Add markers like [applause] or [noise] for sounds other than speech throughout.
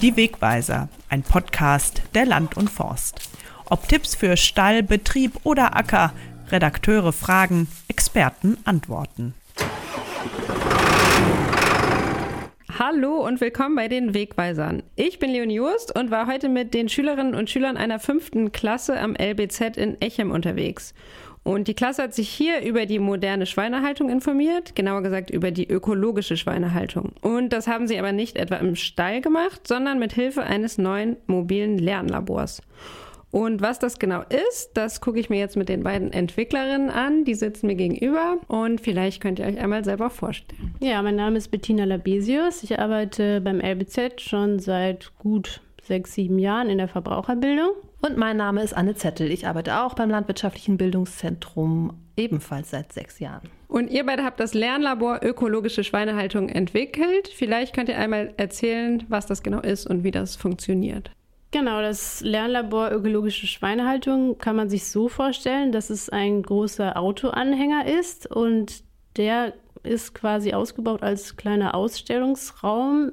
Die Wegweiser, ein Podcast der Land und Forst. Ob Tipps für Stall, Betrieb oder Acker, Redakteure fragen, Experten antworten. Hallo und willkommen bei den Wegweisern. Ich bin Leonie Just und war heute mit den Schülerinnen und Schülern einer fünften Klasse am LBZ in Echem unterwegs. Und die Klasse hat sich hier über die moderne Schweinehaltung informiert, genauer gesagt über die ökologische Schweinehaltung. Und das haben sie aber nicht etwa im Stall gemacht, sondern mit Hilfe eines neuen mobilen Lernlabors. Und was das genau ist, das gucke ich mir jetzt mit den beiden Entwicklerinnen an. Die sitzen mir gegenüber und vielleicht könnt ihr euch einmal selber vorstellen. Ja, mein Name ist Bettina Labesius. Ich arbeite beim LBZ schon seit gut sechs, sieben Jahren in der Verbraucherbildung. Und mein Name ist Anne Zettel. Ich arbeite auch beim Landwirtschaftlichen Bildungszentrum, ebenfalls seit sechs Jahren. Und ihr beide habt das Lernlabor Ökologische Schweinehaltung entwickelt. Vielleicht könnt ihr einmal erzählen, was das genau ist und wie das funktioniert. Genau, das Lernlabor Ökologische Schweinehaltung kann man sich so vorstellen, dass es ein großer Autoanhänger ist und der ist quasi ausgebaut als kleiner Ausstellungsraum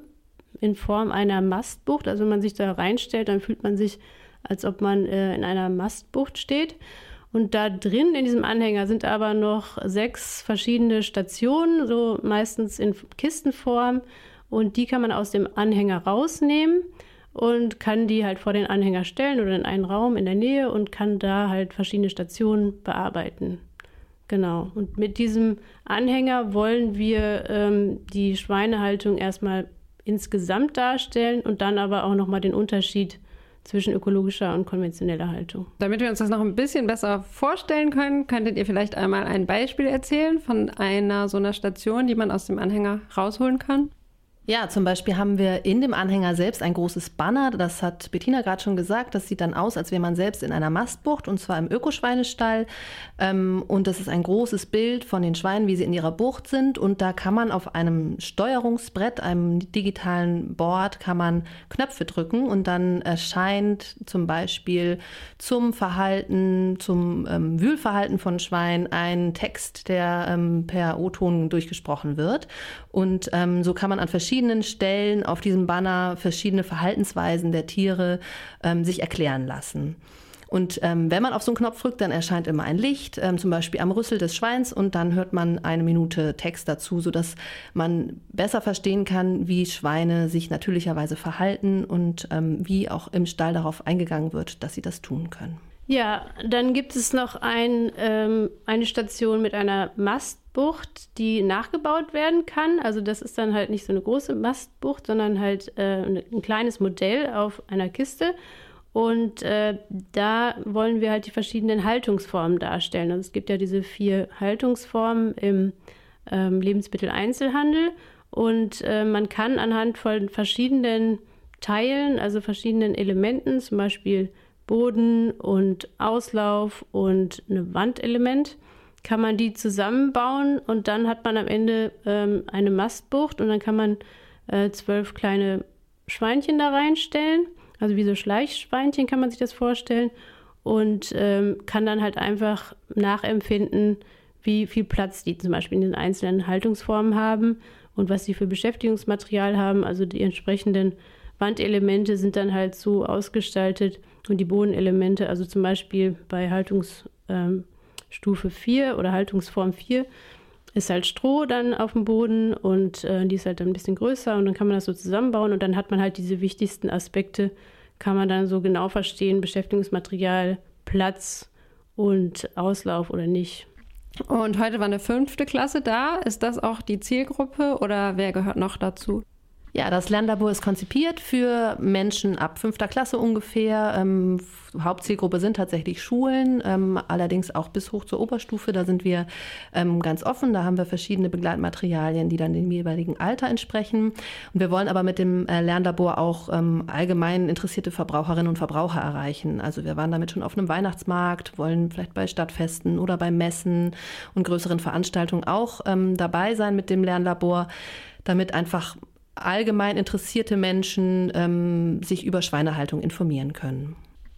in Form einer Mastbucht. Also wenn man sich da reinstellt, dann fühlt man sich als ob man äh, in einer Mastbucht steht. Und da drin in diesem Anhänger sind aber noch sechs verschiedene Stationen, so meistens in Kistenform. Und die kann man aus dem Anhänger rausnehmen und kann die halt vor den Anhänger stellen oder in einen Raum in der Nähe und kann da halt verschiedene Stationen bearbeiten. Genau. Und mit diesem Anhänger wollen wir ähm, die Schweinehaltung erstmal insgesamt darstellen und dann aber auch nochmal den Unterschied zwischen ökologischer und konventioneller Haltung. Damit wir uns das noch ein bisschen besser vorstellen können, könntet ihr vielleicht einmal ein Beispiel erzählen von einer so einer Station, die man aus dem Anhänger rausholen kann? Ja, zum Beispiel haben wir in dem Anhänger selbst ein großes Banner. Das hat Bettina gerade schon gesagt. Das sieht dann aus, als wäre man selbst in einer Mastbucht und zwar im Ökoschweinestall. Ähm, und das ist ein großes Bild von den Schweinen, wie sie in ihrer Bucht sind. Und da kann man auf einem Steuerungsbrett, einem digitalen Board, kann man Knöpfe drücken und dann erscheint zum Beispiel zum Verhalten, zum ähm, Wühlverhalten von Schweinen ein Text, der ähm, per O-Ton durchgesprochen wird. Und so kann man an verschiedenen verschiedenen Stellen auf diesem Banner verschiedene Verhaltensweisen der Tiere ähm, sich erklären lassen. Und ähm, wenn man auf so einen Knopf drückt, dann erscheint immer ein Licht, ähm, zum Beispiel am Rüssel des Schweins, und dann hört man eine Minute Text dazu, sodass man besser verstehen kann, wie Schweine sich natürlicherweise verhalten und ähm, wie auch im Stall darauf eingegangen wird, dass sie das tun können. Ja, dann gibt es noch ein, ähm, eine Station mit einer Mastbucht, die nachgebaut werden kann. Also das ist dann halt nicht so eine große Mastbucht, sondern halt äh, ein kleines Modell auf einer Kiste. Und äh, da wollen wir halt die verschiedenen Haltungsformen darstellen. Also es gibt ja diese vier Haltungsformen im ähm, Lebensmitteleinzelhandel. Und äh, man kann anhand von verschiedenen Teilen, also verschiedenen Elementen, zum Beispiel Boden und Auslauf und ein Wandelement kann man die zusammenbauen und dann hat man am Ende ähm, eine Mastbucht und dann kann man äh, zwölf kleine Schweinchen da reinstellen. Also wie so Schleichschweinchen kann man sich das vorstellen und ähm, kann dann halt einfach nachempfinden, wie viel Platz die zum Beispiel in den einzelnen Haltungsformen haben und was sie für Beschäftigungsmaterial haben. Also die entsprechenden Wandelemente sind dann halt so ausgestaltet, und die Bodenelemente, also zum Beispiel bei Haltungsstufe ähm, 4 oder Haltungsform 4, ist halt Stroh dann auf dem Boden und äh, die ist halt dann ein bisschen größer und dann kann man das so zusammenbauen und dann hat man halt diese wichtigsten Aspekte, kann man dann so genau verstehen, Beschäftigungsmaterial, Platz und Auslauf oder nicht. Und heute war eine fünfte Klasse da. Ist das auch die Zielgruppe oder wer gehört noch dazu? Ja, das Lernlabor ist konzipiert für Menschen ab fünfter Klasse ungefähr. Ähm, Hauptzielgruppe sind tatsächlich Schulen, ähm, allerdings auch bis hoch zur Oberstufe. Da sind wir ähm, ganz offen. Da haben wir verschiedene Begleitmaterialien, die dann dem jeweiligen Alter entsprechen. Und wir wollen aber mit dem äh, Lernlabor auch ähm, allgemein interessierte Verbraucherinnen und Verbraucher erreichen. Also wir waren damit schon auf einem Weihnachtsmarkt, wollen vielleicht bei Stadtfesten oder bei Messen und größeren Veranstaltungen auch ähm, dabei sein mit dem Lernlabor, damit einfach allgemein interessierte Menschen ähm, sich über Schweinehaltung informieren können.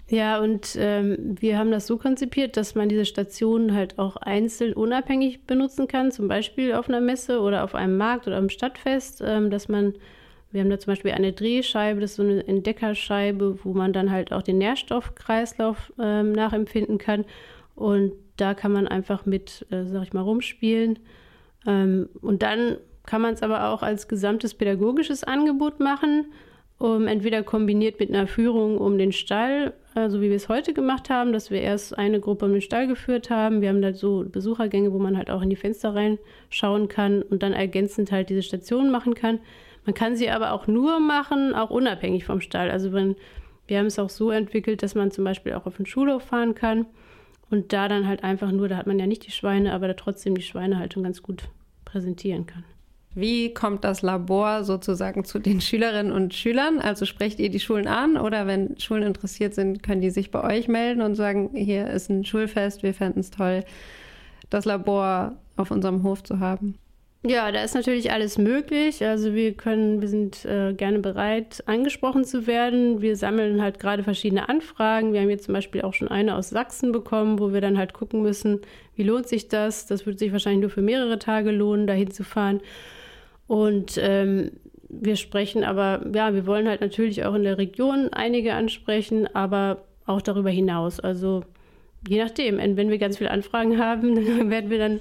Ja, und ähm, wir haben das so konzipiert, dass man diese Stationen halt auch einzeln unabhängig benutzen kann, zum Beispiel auf einer Messe oder auf einem Markt oder am Stadtfest, ähm, dass man Wir haben da zum Beispiel eine Drehscheibe, das ist so eine Entdeckerscheibe, wo man dann halt auch den Nährstoffkreislauf ähm, nachempfinden kann. Und da kann man einfach mit, äh, sag ich mal, rumspielen. Ähm, und dann kann man es aber auch als gesamtes pädagogisches Angebot machen, um entweder kombiniert mit einer Führung um den Stall, äh, so wie wir es heute gemacht haben, dass wir erst eine Gruppe um den Stall geführt haben. Wir haben da so Besuchergänge, wo man halt auch in die Fenster reinschauen kann und dann ergänzend halt diese Stationen machen kann. Man kann sie aber auch nur machen, auch unabhängig vom Stall. Also wenn, wir haben es auch so entwickelt, dass man zum Beispiel auch auf den Schulhof fahren kann und da dann halt einfach nur, da hat man ja nicht die Schweine, aber da trotzdem die Schweinehaltung ganz gut präsentieren kann. Wie kommt das Labor sozusagen zu den Schülerinnen und Schülern? Also sprecht ihr die Schulen an oder wenn Schulen interessiert sind, können die sich bei euch melden und sagen, hier ist ein Schulfest, wir fänden es toll, das Labor auf unserem Hof zu haben? Ja, da ist natürlich alles möglich. Also wir können, wir sind äh, gerne bereit, angesprochen zu werden. Wir sammeln halt gerade verschiedene Anfragen. Wir haben jetzt zum Beispiel auch schon eine aus Sachsen bekommen, wo wir dann halt gucken müssen, wie lohnt sich das? Das würde sich wahrscheinlich nur für mehrere Tage lohnen, dahin zu fahren. Und ähm, wir sprechen aber, ja, wir wollen halt natürlich auch in der Region einige ansprechen, aber auch darüber hinaus. Also je nachdem, wenn wir ganz viele Anfragen [laughs] haben, dann werden wir dann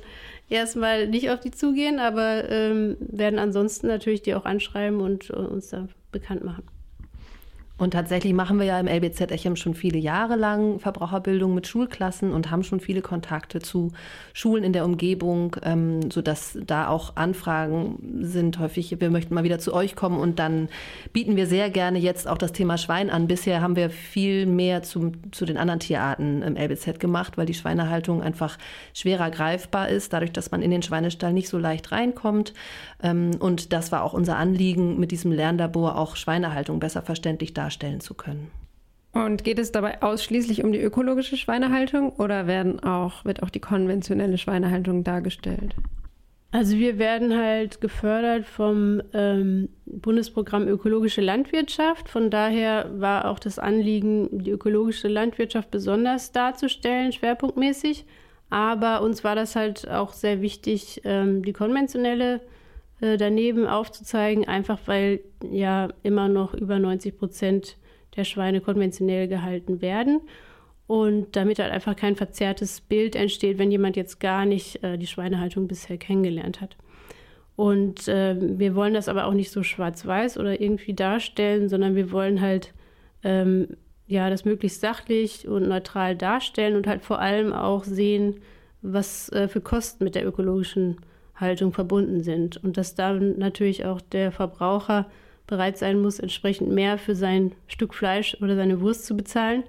erstmal nicht auf die zugehen, aber ähm, werden ansonsten natürlich die auch anschreiben und uh, uns da bekannt machen. Und tatsächlich machen wir ja im LBZ Echem schon viele Jahre lang Verbraucherbildung mit Schulklassen und haben schon viele Kontakte zu Schulen in der Umgebung, ähm, sodass da auch Anfragen sind. Häufig, wir möchten mal wieder zu euch kommen und dann bieten wir sehr gerne jetzt auch das Thema Schwein an. Bisher haben wir viel mehr zum, zu den anderen Tierarten im LBZ gemacht, weil die Schweinehaltung einfach schwerer greifbar ist, dadurch, dass man in den Schweinestall nicht so leicht reinkommt. Ähm, und das war auch unser Anliegen, mit diesem Lernlabor auch Schweinehaltung besser verständlich darstellen zu können. Und geht es dabei ausschließlich um die ökologische Schweinehaltung oder werden auch, wird auch die konventionelle Schweinehaltung dargestellt? Also wir werden halt gefördert vom ähm, Bundesprogramm Ökologische Landwirtschaft. Von daher war auch das Anliegen, die ökologische Landwirtschaft besonders darzustellen, schwerpunktmäßig. Aber uns war das halt auch sehr wichtig, ähm, die konventionelle äh, daneben aufzuzeigen, einfach weil ja immer noch über 90 Prozent der Schweine konventionell gehalten werden. Und damit halt einfach kein verzerrtes Bild entsteht, wenn jemand jetzt gar nicht äh, die Schweinehaltung bisher kennengelernt hat. Und äh, wir wollen das aber auch nicht so schwarz-weiß oder irgendwie darstellen, sondern wir wollen halt ähm, ja das möglichst sachlich und neutral darstellen und halt vor allem auch sehen, was äh, für Kosten mit der ökologischen Haltung verbunden sind. Und dass dann natürlich auch der Verbraucher bereit sein muss, entsprechend mehr für sein Stück Fleisch oder seine Wurst zu bezahlen,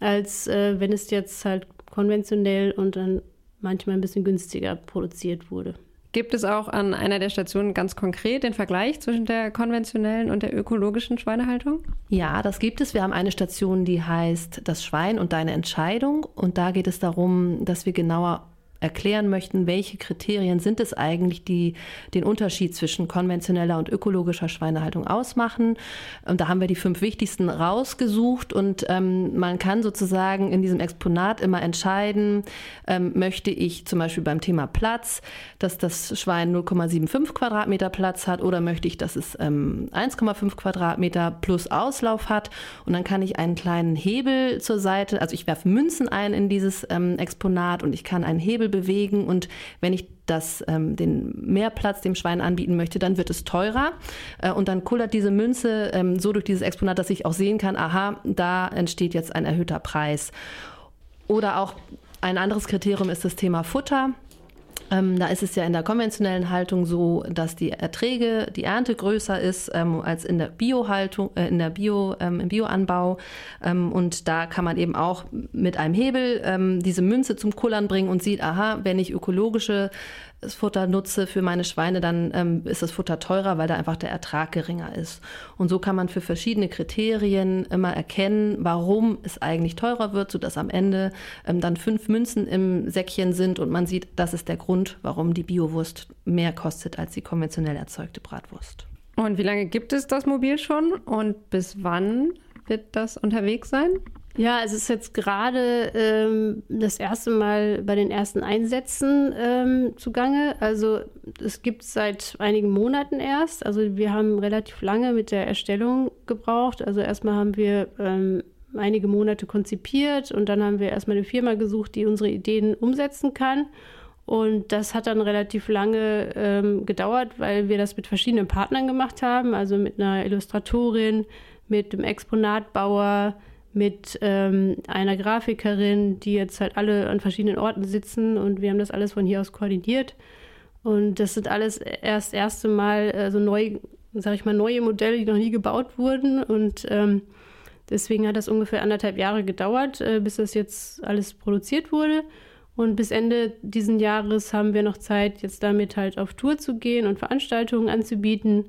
als äh, wenn es jetzt halt konventionell und dann manchmal ein bisschen günstiger produziert wurde. Gibt es auch an einer der Stationen ganz konkret den Vergleich zwischen der konventionellen und der ökologischen Schweinehaltung? Ja, das gibt es. Wir haben eine Station, die heißt Das Schwein und deine Entscheidung. Und da geht es darum, dass wir genauer erklären möchten, welche Kriterien sind es eigentlich, die den Unterschied zwischen konventioneller und ökologischer Schweinehaltung ausmachen. Und da haben wir die fünf wichtigsten rausgesucht und ähm, man kann sozusagen in diesem Exponat immer entscheiden, ähm, möchte ich zum Beispiel beim Thema Platz, dass das Schwein 0,75 Quadratmeter Platz hat oder möchte ich, dass es ähm, 1,5 Quadratmeter plus Auslauf hat und dann kann ich einen kleinen Hebel zur Seite, also ich werfe Münzen ein in dieses ähm, Exponat und ich kann einen Hebel Hebel bewegen und wenn ich das, ähm, den Mehrplatz dem Schwein anbieten möchte, dann wird es teurer. Äh, und dann kullert diese Münze ähm, so durch dieses Exponat, dass ich auch sehen kann, aha, da entsteht jetzt ein erhöhter Preis. Oder auch ein anderes Kriterium ist das Thema Futter. Ähm, da ist es ja in der konventionellen Haltung so, dass die Erträge, die Ernte größer ist ähm, als in der Biohaltung, äh, in der Bio, ähm, im Bioanbau. Ähm, und da kann man eben auch mit einem Hebel ähm, diese Münze zum Kullern bringen und sieht, aha, wenn ich ökologische das Futter nutze für meine Schweine, dann ähm, ist das Futter teurer, weil da einfach der Ertrag geringer ist. Und so kann man für verschiedene Kriterien immer erkennen, warum es eigentlich teurer wird, sodass am Ende ähm, dann fünf Münzen im Säckchen sind und man sieht, das ist der Grund, warum die Biowurst mehr kostet als die konventionell erzeugte Bratwurst. Und wie lange gibt es das Mobil schon und bis wann wird das unterwegs sein? Ja, es ist jetzt gerade ähm, das erste Mal bei den ersten Einsätzen ähm, zugange. Also es gibt es seit einigen Monaten erst. Also wir haben relativ lange mit der Erstellung gebraucht. Also erstmal haben wir ähm, einige Monate konzipiert und dann haben wir erstmal eine Firma gesucht, die unsere Ideen umsetzen kann. Und das hat dann relativ lange ähm, gedauert, weil wir das mit verschiedenen Partnern gemacht haben, also mit einer Illustratorin, mit dem Exponatbauer, mit ähm, einer Grafikerin, die jetzt halt alle an verschiedenen Orten sitzen und wir haben das alles von hier aus koordiniert. Und das sind alles erst erste Mal äh, so neu, sag ich mal, neue Modelle, die noch nie gebaut wurden. Und ähm, deswegen hat das ungefähr anderthalb Jahre gedauert, äh, bis das jetzt alles produziert wurde. Und bis Ende diesen Jahres haben wir noch Zeit, jetzt damit halt auf Tour zu gehen und Veranstaltungen anzubieten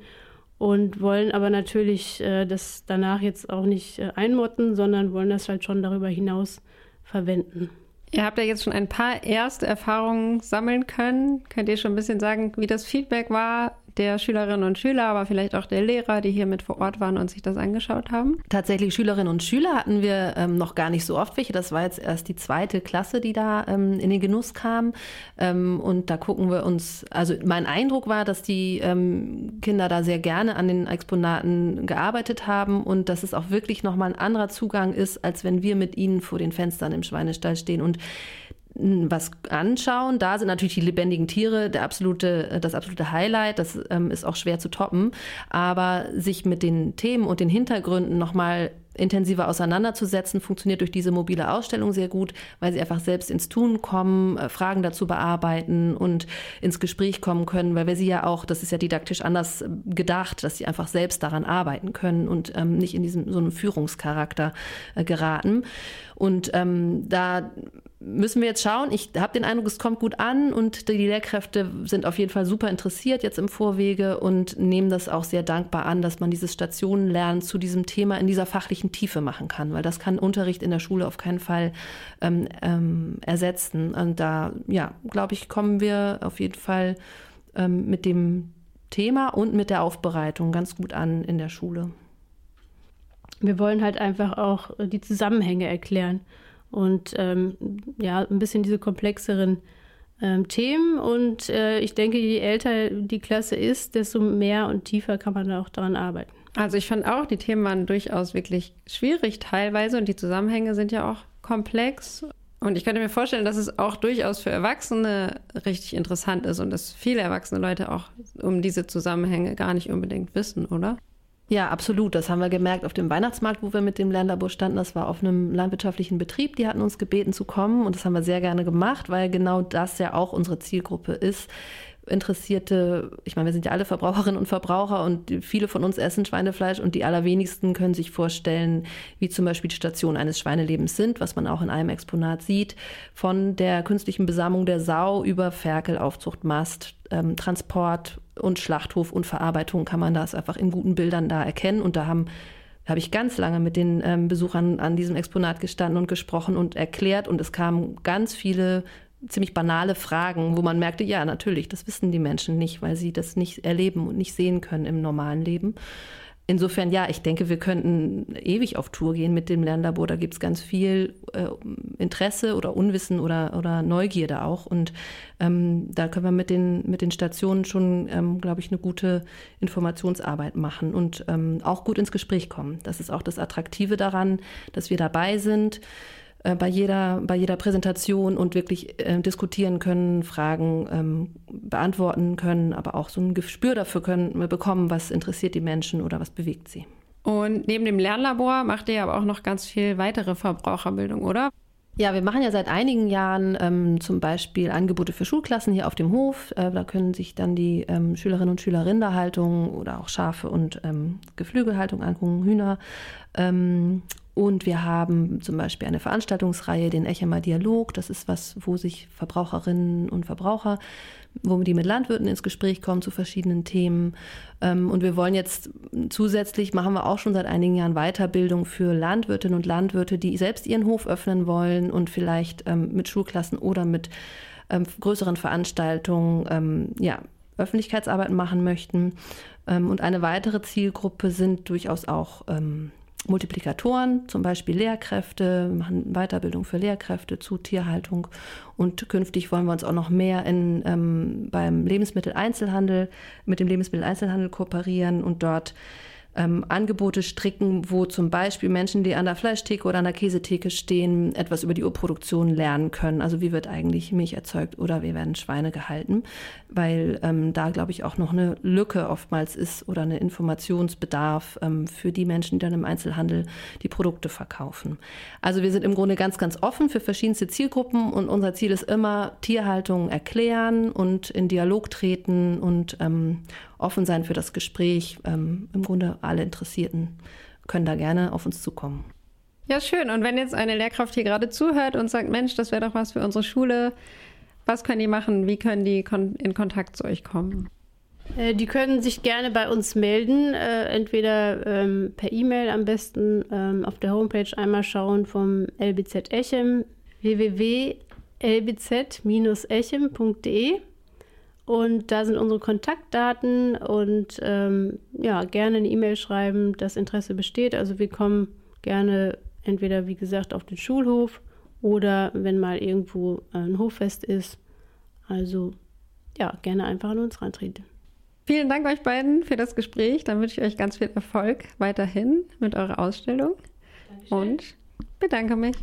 und wollen aber natürlich äh, das danach jetzt auch nicht äh, einmotten, sondern wollen das halt schon darüber hinaus verwenden. Ihr habt ja jetzt schon ein paar erste Erfahrungen sammeln können. Könnt ihr schon ein bisschen sagen, wie das Feedback war der Schülerinnen und Schüler, aber vielleicht auch der Lehrer, die hier mit vor Ort waren und sich das angeschaut haben? Tatsächlich Schülerinnen und Schüler hatten wir ähm, noch gar nicht so oft welche. Das war jetzt erst die zweite Klasse, die da ähm, in den Genuss kam. Ähm, und da gucken wir uns, also mein Eindruck war, dass die ähm, Kinder da sehr gerne an den Exponaten gearbeitet haben und dass es auch wirklich nochmal ein anderer Zugang ist, als wenn wir mit ihnen vor den Fenstern im Schweinestall stehen. Und was anschauen. Da sind natürlich die lebendigen Tiere der absolute, das absolute Highlight. Das ähm, ist auch schwer zu toppen. Aber sich mit den Themen und den Hintergründen nochmal intensiver auseinanderzusetzen, funktioniert durch diese mobile Ausstellung sehr gut, weil sie einfach selbst ins Tun kommen, äh, Fragen dazu bearbeiten und ins Gespräch kommen können, weil wir sie ja auch, das ist ja didaktisch anders äh, gedacht, dass sie einfach selbst daran arbeiten können und ähm, nicht in diesem so einen Führungscharakter äh, geraten. Und ähm, da müssen wir jetzt schauen. Ich habe den Eindruck, es kommt gut an und die Lehrkräfte sind auf jeden Fall super interessiert jetzt im Vorwege und nehmen das auch sehr dankbar an, dass man dieses Stationenlernen zu diesem Thema in dieser fachlichen Tiefe machen kann, weil das kann Unterricht in der Schule auf keinen Fall ähm, ähm, ersetzen. Und da, ja, glaube ich, kommen wir auf jeden Fall ähm, mit dem Thema und mit der Aufbereitung ganz gut an in der Schule. Wir wollen halt einfach auch die Zusammenhänge erklären und ähm, ja, ein bisschen diese komplexeren ähm, Themen. Und äh, ich denke, je älter die Klasse ist, desto mehr und tiefer kann man auch daran arbeiten. Also ich fand auch, die Themen waren durchaus wirklich schwierig teilweise und die Zusammenhänge sind ja auch komplex. Und ich könnte mir vorstellen, dass es auch durchaus für Erwachsene richtig interessant ist und dass viele erwachsene Leute auch um diese Zusammenhänge gar nicht unbedingt wissen, oder? Ja, absolut. Das haben wir gemerkt auf dem Weihnachtsmarkt, wo wir mit dem Lernlabor standen. Das war auf einem landwirtschaftlichen Betrieb. Die hatten uns gebeten zu kommen und das haben wir sehr gerne gemacht, weil genau das ja auch unsere Zielgruppe ist. Interessierte, ich meine, wir sind ja alle Verbraucherinnen und Verbraucher und viele von uns essen Schweinefleisch und die allerwenigsten können sich vorstellen, wie zum Beispiel die Stationen eines Schweinelebens sind, was man auch in einem Exponat sieht, von der künstlichen Besamung der Sau über Ferkel, Aufzucht, Mast, ähm, Transport und Schlachthof und Verarbeitung kann man das einfach in guten Bildern da erkennen. Und da haben habe ich ganz lange mit den ähm, Besuchern an diesem Exponat gestanden und gesprochen und erklärt. Und es kamen ganz viele ziemlich banale Fragen, wo man merkte, ja, natürlich, das wissen die Menschen nicht, weil sie das nicht erleben und nicht sehen können im normalen Leben. Insofern, ja, ich denke, wir könnten ewig auf Tour gehen mit dem Lernlabor. Da gibt es ganz viel äh, Interesse oder Unwissen oder, oder Neugierde auch. Und ähm, da können wir mit den, mit den Stationen schon, ähm, glaube ich, eine gute Informationsarbeit machen und ähm, auch gut ins Gespräch kommen. Das ist auch das Attraktive daran, dass wir dabei sind. Äh, bei jeder, bei jeder Präsentation und wirklich äh, diskutieren können, Fragen ähm, beantworten können, aber auch so ein Gespür dafür können, bekommen, was interessiert die Menschen oder was bewegt sie. Und neben dem Lernlabor macht ihr aber auch noch ganz viel weitere Verbraucherbildung, oder? Ja, wir machen ja seit einigen Jahren ähm, zum Beispiel Angebote für Schulklassen hier auf dem Hof. Äh, da können sich dann die ähm, Schülerinnen und Schüler Rinderhaltung oder auch Schafe und ähm, Geflügelhaltung angucken, Hühner. Ähm, und wir haben zum Beispiel eine Veranstaltungsreihe, den Echemer Dialog. Das ist was, wo sich Verbraucherinnen und Verbraucher, wo die mit Landwirten ins Gespräch kommen zu verschiedenen Themen. Ähm, und wir wollen jetzt zusätzlich, machen wir auch schon seit einigen Jahren Weiterbildung für Landwirtinnen und Landwirte, die selbst ihren Hof öffnen wollen und vielleicht ähm, mit Schulklassen oder mit größeren Veranstaltungen, ja, Öffentlichkeitsarbeit machen möchten. Und eine weitere Zielgruppe sind durchaus auch Multiplikatoren, zum Beispiel Lehrkräfte, machen Weiterbildung für Lehrkräfte zu Tierhaltung. Und künftig wollen wir uns auch noch mehr in, ähm, beim Lebensmitteleinzelhandel, mit dem Lebensmitteleinzelhandel kooperieren und dort ähm, Angebote stricken, wo zum Beispiel Menschen, die an der Fleischtheke oder an der Käsetheke stehen, etwas über die Urproduktion lernen können. Also wie wird eigentlich Milch erzeugt oder wie werden Schweine gehalten, weil ähm, da, glaube ich, auch noch eine Lücke oftmals ist oder eine Informationsbedarf ähm, für die Menschen, die dann im Einzelhandel die Produkte verkaufen. Also wir sind im Grunde ganz, ganz offen für verschiedenste Zielgruppen und unser Ziel ist immer Tierhaltung erklären und in Dialog treten und ähm, offen sein für das Gespräch. Ähm, Im Grunde alle Interessierten können da gerne auf uns zukommen. Ja, schön. Und wenn jetzt eine Lehrkraft hier gerade zuhört und sagt, Mensch, das wäre doch was für unsere Schule, was können die machen? Wie können die in Kontakt zu euch kommen? Äh, die können sich gerne bei uns melden, äh, entweder ähm, per E-Mail am besten ähm, auf der Homepage einmal schauen vom LBZ Echem www.lbz-echem.de und da sind unsere Kontaktdaten und ähm, ja, gerne eine E-Mail schreiben, das Interesse besteht. Also wir kommen gerne entweder, wie gesagt, auf den Schulhof oder wenn mal irgendwo ein Hoffest ist. Also ja, gerne einfach an uns rantreten. Vielen Dank euch beiden für das Gespräch. Dann wünsche ich euch ganz viel Erfolg weiterhin mit eurer Ausstellung Dankeschön. und bedanke mich.